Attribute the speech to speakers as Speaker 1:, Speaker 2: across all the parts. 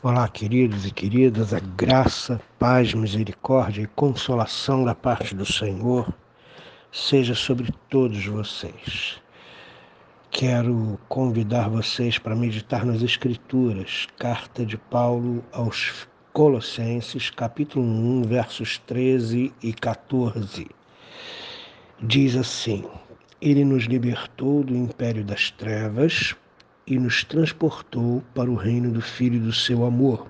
Speaker 1: Olá, queridos e queridas, a graça, paz, misericórdia e consolação da parte do Senhor seja sobre todos vocês. Quero convidar vocês para meditar nas Escrituras, carta de Paulo aos Colossenses, capítulo 1, versos 13 e 14. Diz assim: Ele nos libertou do império das trevas e nos transportou para o reino do Filho do seu amor,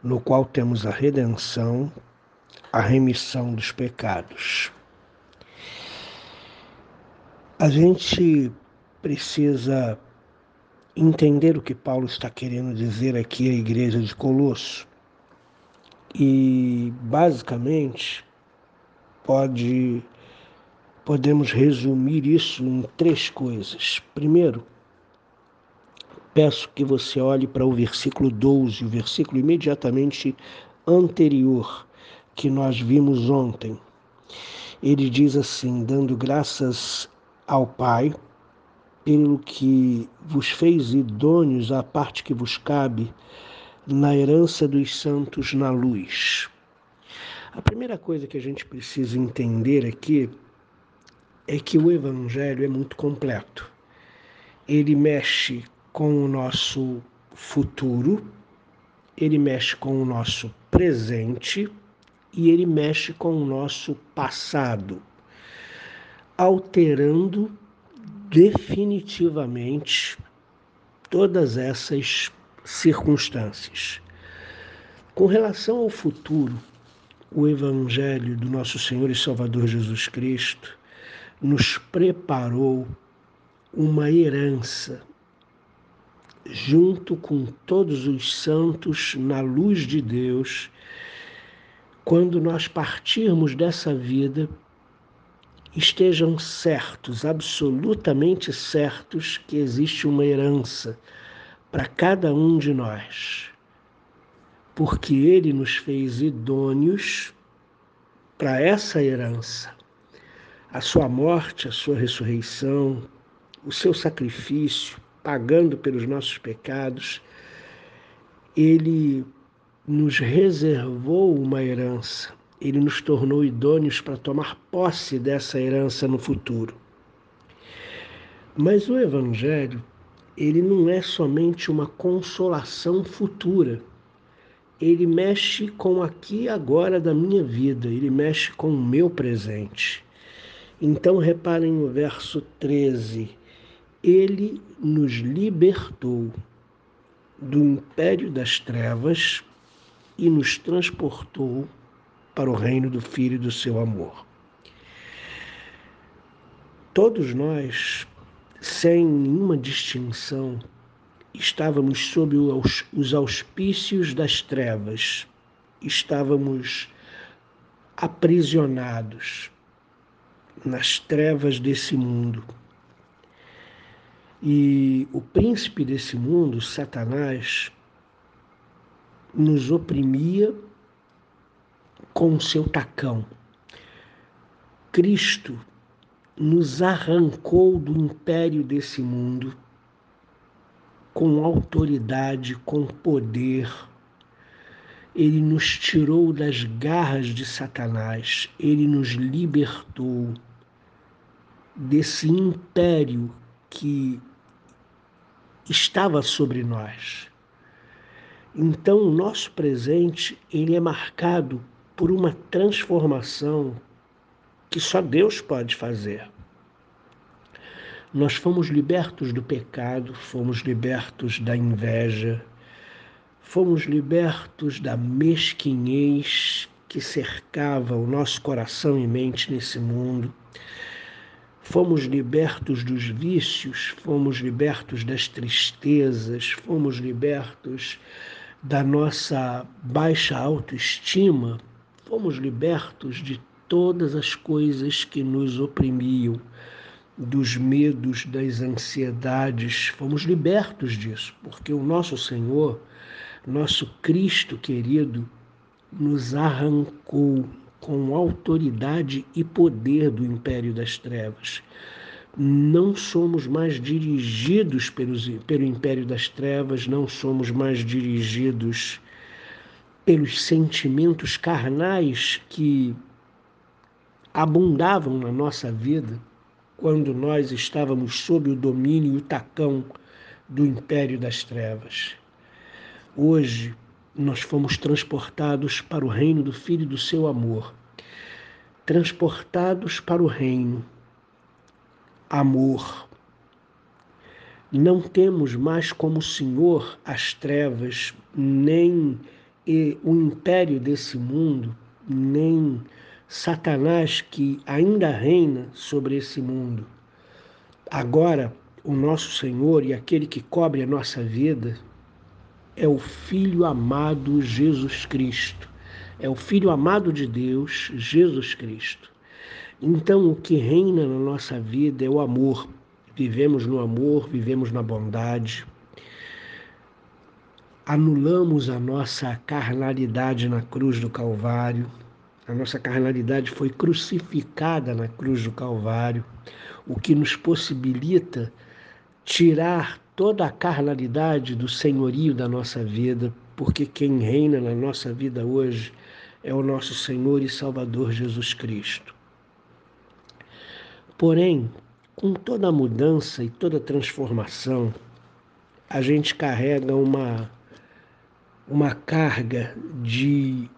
Speaker 1: no qual temos a redenção, a remissão dos pecados. A gente precisa entender o que Paulo está querendo dizer aqui à igreja de Colosso. E basicamente pode podemos resumir isso em três coisas. Primeiro, peço que você olhe para o versículo 12, o versículo imediatamente anterior que nós vimos ontem. Ele diz assim: dando graças ao Pai, pelo que vos fez idôneos à parte que vos cabe na herança dos santos na luz. A primeira coisa que a gente precisa entender aqui é que o Evangelho é muito completo. Ele mexe com o nosso futuro, ele mexe com o nosso presente e ele mexe com o nosso passado, alterando definitivamente todas essas circunstâncias. Com relação ao futuro, o Evangelho do nosso Senhor e Salvador Jesus Cristo nos preparou uma herança junto com todos os santos na luz de Deus, quando nós partirmos dessa vida, estejam certos, absolutamente certos, que existe uma herança para cada um de nós, porque Ele nos fez idôneos para essa herança. A sua morte, a sua ressurreição, o seu sacrifício, pagando pelos nossos pecados, ele nos reservou uma herança, ele nos tornou idôneos para tomar posse dessa herança no futuro. Mas o Evangelho, ele não é somente uma consolação futura. Ele mexe com aqui e agora da minha vida, ele mexe com o meu presente. Então reparem no verso 13 ele nos libertou do império das trevas e nos transportou para o reino do Filho do seu amor. Todos nós, sem nenhuma distinção, estávamos sob os auspícios das trevas, estávamos aprisionados nas trevas desse mundo e o príncipe desse mundo, Satanás, nos oprimia com o seu tacão. Cristo nos arrancou do império desse mundo com autoridade, com poder. Ele nos tirou das garras de Satanás, ele nos libertou desse império que estava sobre nós. Então, o nosso presente ele é marcado por uma transformação que só Deus pode fazer. Nós fomos libertos do pecado, fomos libertos da inveja, fomos libertos da mesquinhez que cercava o nosso coração e mente nesse mundo Fomos libertos dos vícios, fomos libertos das tristezas, fomos libertos da nossa baixa autoestima, fomos libertos de todas as coisas que nos oprimiam, dos medos, das ansiedades, fomos libertos disso, porque o nosso Senhor, nosso Cristo querido, nos arrancou com autoridade e poder do império das trevas, não somos mais dirigidos pelos, pelo império das trevas, não somos mais dirigidos pelos sentimentos carnais que abundavam na nossa vida quando nós estávamos sob o domínio e o tacão do império das trevas. Hoje, nós fomos transportados para o reino do Filho do seu amor, transportados para o reino amor. Não temos mais como Senhor as trevas, nem o império desse mundo, nem Satanás que ainda reina sobre esse mundo. Agora, o nosso Senhor e aquele que cobre a nossa vida é o Filho amado Jesus Cristo. É o Filho amado de Deus, Jesus Cristo. Então, o que reina na nossa vida é o amor. Vivemos no amor, vivemos na bondade. Anulamos a nossa carnalidade na cruz do Calvário. A nossa carnalidade foi crucificada na cruz do Calvário, o que nos possibilita tirar toda a carnalidade do senhorio da nossa vida, porque quem reina na nossa vida hoje é o nosso Senhor e Salvador Jesus Cristo. Porém, com toda a mudança e toda a transformação, a gente carrega uma, uma carga de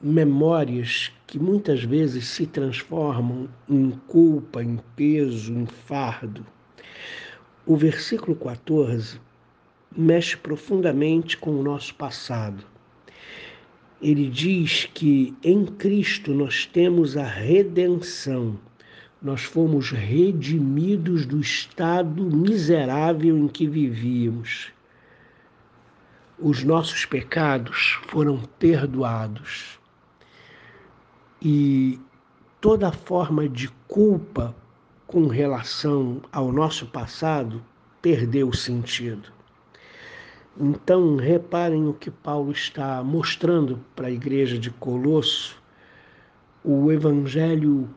Speaker 1: memórias que muitas vezes se transformam em culpa, em peso, em fardo. O versículo 14 mexe profundamente com o nosso passado. Ele diz que em Cristo nós temos a redenção nós fomos redimidos do estado miserável em que vivíamos. Os nossos pecados foram perdoados. E toda forma de culpa com relação ao nosso passado perdeu sentido. Então, reparem o que Paulo está mostrando para a igreja de Colosso, o evangelho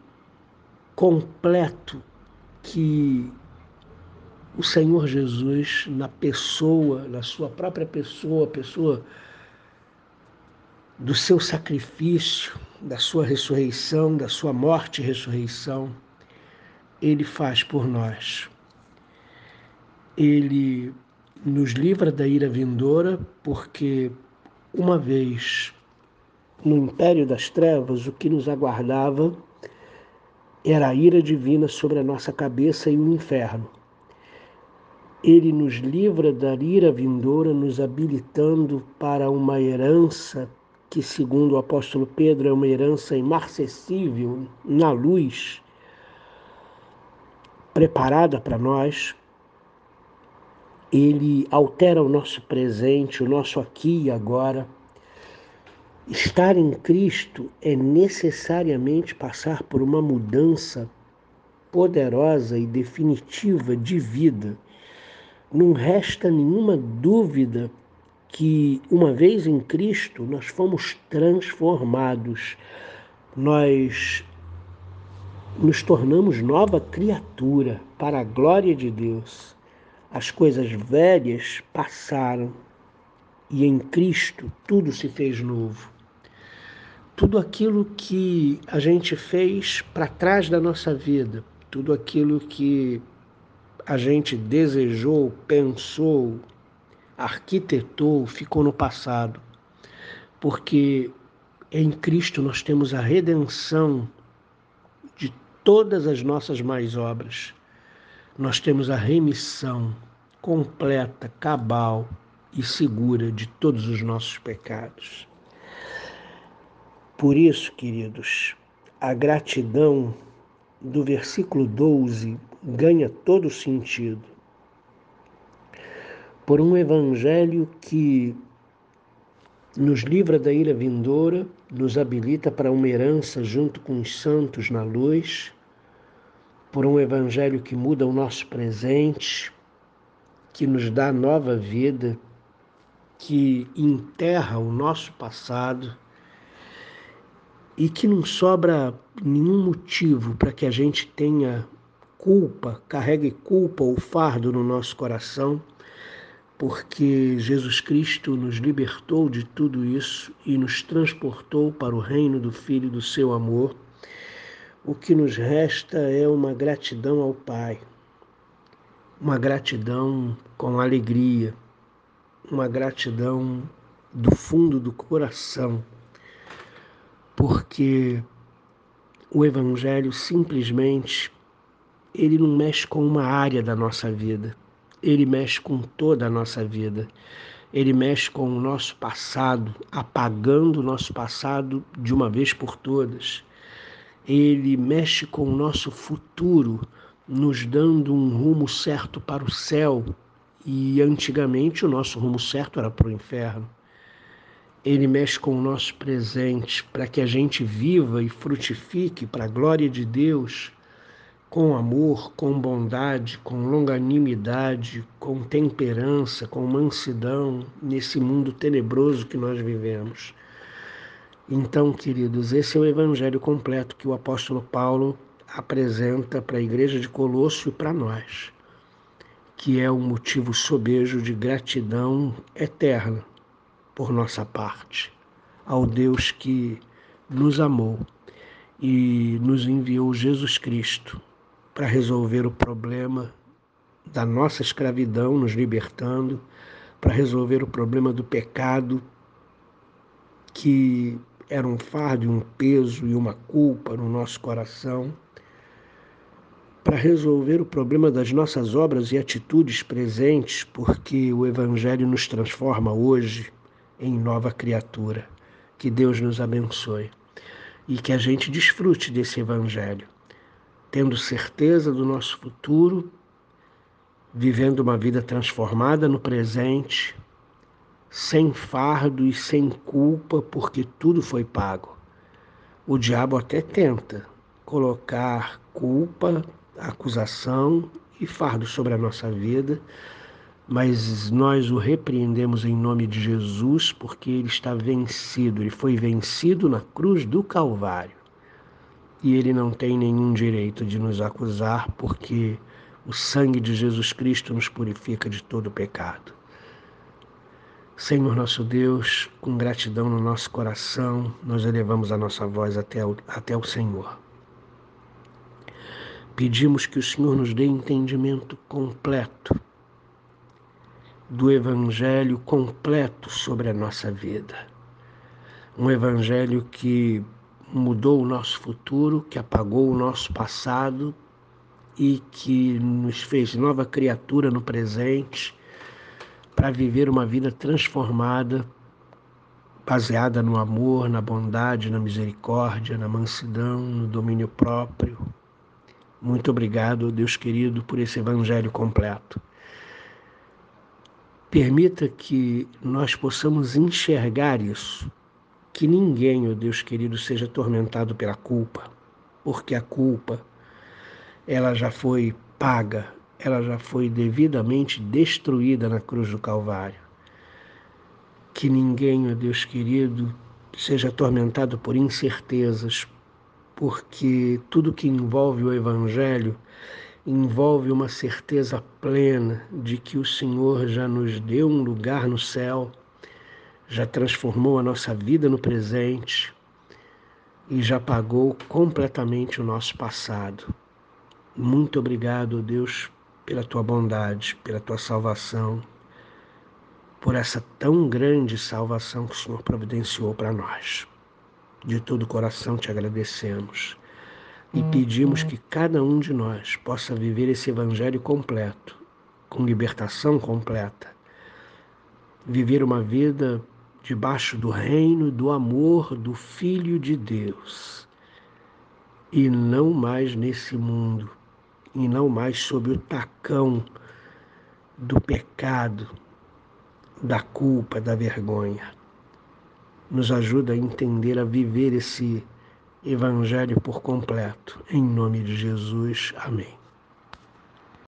Speaker 1: completo que o Senhor Jesus, na pessoa, na sua própria pessoa, pessoa do seu sacrifício, da sua ressurreição, da sua morte e ressurreição, ele faz por nós. Ele nos livra da ira vindoura, porque uma vez no império das trevas, o que nos aguardava era a ira divina sobre a nossa cabeça e o inferno. Ele nos livra da ira vindoura, nos habilitando para uma herança que, segundo o apóstolo Pedro, é uma herança imarcessível na luz, preparada para nós. Ele altera o nosso presente, o nosso aqui e agora Estar em Cristo é necessariamente passar por uma mudança poderosa e definitiva de vida. Não resta nenhuma dúvida que, uma vez em Cristo, nós fomos transformados, nós nos tornamos nova criatura para a glória de Deus. As coisas velhas passaram e em Cristo tudo se fez novo tudo aquilo que a gente fez para trás da nossa vida, tudo aquilo que a gente desejou, pensou, arquitetou, ficou no passado. Porque em Cristo nós temos a redenção de todas as nossas mais obras. Nós temos a remissão completa, cabal e segura de todos os nossos pecados. Por isso, queridos, a gratidão do versículo 12 ganha todo sentido. Por um evangelho que nos livra da ira vindoura, nos habilita para uma herança junto com os santos na luz, por um evangelho que muda o nosso presente, que nos dá nova vida, que enterra o nosso passado e que não sobra nenhum motivo para que a gente tenha culpa, carregue culpa ou fardo no nosso coração, porque Jesus Cristo nos libertou de tudo isso e nos transportou para o reino do Filho do seu amor. O que nos resta é uma gratidão ao Pai, uma gratidão com alegria, uma gratidão do fundo do coração, porque o Evangelho simplesmente ele não mexe com uma área da nossa vida, ele mexe com toda a nossa vida. Ele mexe com o nosso passado, apagando o nosso passado de uma vez por todas. Ele mexe com o nosso futuro, nos dando um rumo certo para o céu. E antigamente o nosso rumo certo era para o inferno. Ele mexe com o nosso presente para que a gente viva e frutifique para a glória de Deus, com amor, com bondade, com longanimidade, com temperança, com mansidão nesse mundo tenebroso que nós vivemos. Então, queridos, esse é o evangelho completo que o apóstolo Paulo apresenta para a igreja de Colosso e para nós, que é um motivo sobejo de gratidão eterna por nossa parte, ao Deus que nos amou e nos enviou Jesus Cristo para resolver o problema da nossa escravidão, nos libertando, para resolver o problema do pecado, que era um fardo, um peso e uma culpa no nosso coração, para resolver o problema das nossas obras e atitudes presentes, porque o Evangelho nos transforma hoje em nova criatura. Que Deus nos abençoe e que a gente desfrute desse Evangelho, tendo certeza do nosso futuro, vivendo uma vida transformada no presente, sem fardo e sem culpa, porque tudo foi pago. O diabo até tenta colocar culpa, acusação e fardo sobre a nossa vida, mas nós o repreendemos em nome de Jesus, porque ele está vencido, ele foi vencido na cruz do Calvário. E ele não tem nenhum direito de nos acusar, porque o sangue de Jesus Cristo nos purifica de todo pecado. Senhor nosso Deus, com gratidão no nosso coração, nós elevamos a nossa voz até o, até o Senhor. Pedimos que o Senhor nos dê entendimento completo do Evangelho completo sobre a nossa vida. Um Evangelho que mudou o nosso futuro, que apagou o nosso passado e que nos fez nova criatura no presente para viver uma vida transformada, baseada no amor, na bondade, na misericórdia, na mansidão, no domínio próprio. Muito obrigado, Deus querido, por esse Evangelho completo. Permita que nós possamos enxergar isso, que ninguém, ó oh Deus querido, seja atormentado pela culpa, porque a culpa ela já foi paga, ela já foi devidamente destruída na cruz do Calvário. Que ninguém, ó oh Deus querido, seja atormentado por incertezas, porque tudo que envolve o Evangelho envolve uma certeza plena de que o Senhor já nos deu um lugar no céu, já transformou a nossa vida no presente e já pagou completamente o nosso passado. Muito obrigado, Deus, pela tua bondade, pela tua salvação, por essa tão grande salvação que o Senhor providenciou para nós. De todo o coração te agradecemos e pedimos que cada um de nós possa viver esse Evangelho completo, com libertação completa, viver uma vida debaixo do reino do amor do Filho de Deus, e não mais nesse mundo, e não mais sob o tacão do pecado, da culpa, da vergonha. Nos ajuda a entender, a viver esse Evangelho por completo. Em nome de Jesus. Amém.